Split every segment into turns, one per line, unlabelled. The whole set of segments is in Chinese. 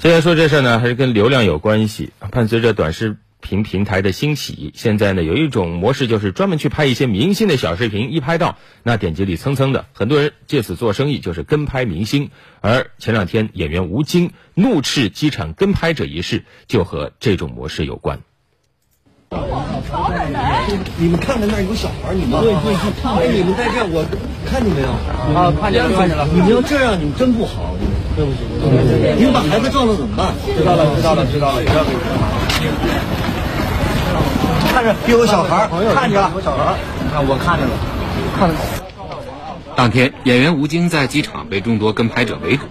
现在说这事儿呢，还是跟流量有关系。伴随着短视频平台的兴起，现在呢有一种模式，就是专门去拍一些明星的小视频，一拍到那点击率蹭蹭的，很多人借此做生意，就是跟拍明星。而前两天演员吴京怒斥机场跟拍者一事，就和这种模式有关。
你们看看那儿有小孩，你们
对对对，
哎，你们在这，我看见没有？
啊，看见了看见了。
你们要这样，你们真不好。
对不起，
你们把孩子撞了怎么办？
知道了知道了知道了，
看着有小孩，看着了
有小孩，看我看着了，看。
当天，演员吴京在机场被众多跟拍者围堵，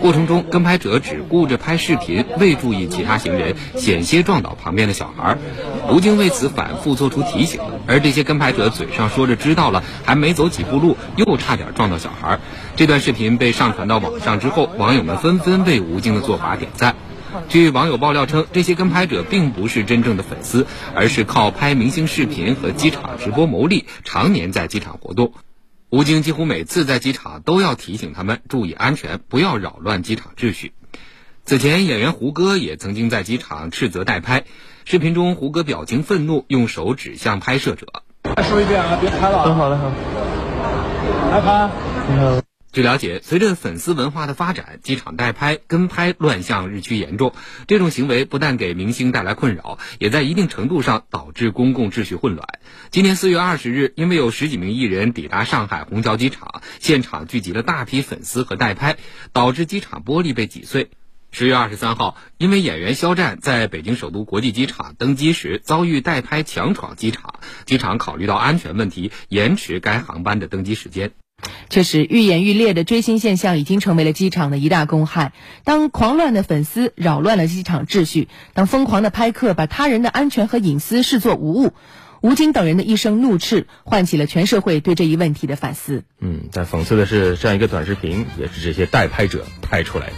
过程中跟拍者只顾着拍视频，未注意其他行人，险些撞倒旁边的小孩。吴京为此反复做出提醒，而这些跟拍者嘴上说着知道了，还没走几步路，又差点撞到小孩。这段视频被上传到网上之后，网友们纷纷为吴京的做法点赞。据网友爆料称，这些跟拍者并不是真正的粉丝，而是靠拍明星视频和机场直播牟利，常年在机场活动。吴京几乎每次在机场都要提醒他们注意安全，不要扰乱机场秩序。此前，演员胡歌也曾经在机场斥责代拍。视频中，胡歌表情愤怒，用手指向拍摄者。
再说一遍啊，别拍了。
很好的，好。
来拍。
你好。
据了解，随着粉丝文化的发展，机场代拍、跟拍乱象日趋严重。这种行为不但给明星带来困扰，也在一定程度上导致公共秩序混乱。今年四月二十日，因为有十几名艺人抵达上海虹桥机场，现场聚集了大批粉丝和代拍，导致机场玻璃被挤碎。十月二十三号，因为演员肖战在北京首都国际机场登机时遭遇代拍强闯机场，机场考虑到安全问题，延迟该航班的登机时间。
确实，愈演愈烈的追星现象已经成为了机场的一大公害。当狂乱的粉丝扰乱了机场秩序，当疯狂的拍客把他人的安全和隐私视作无物，吴京等人的一声怒斥，唤起了全社会对这一问题的反思。
嗯，但讽刺的是，这样一个短视频也是这些代拍者拍出来的。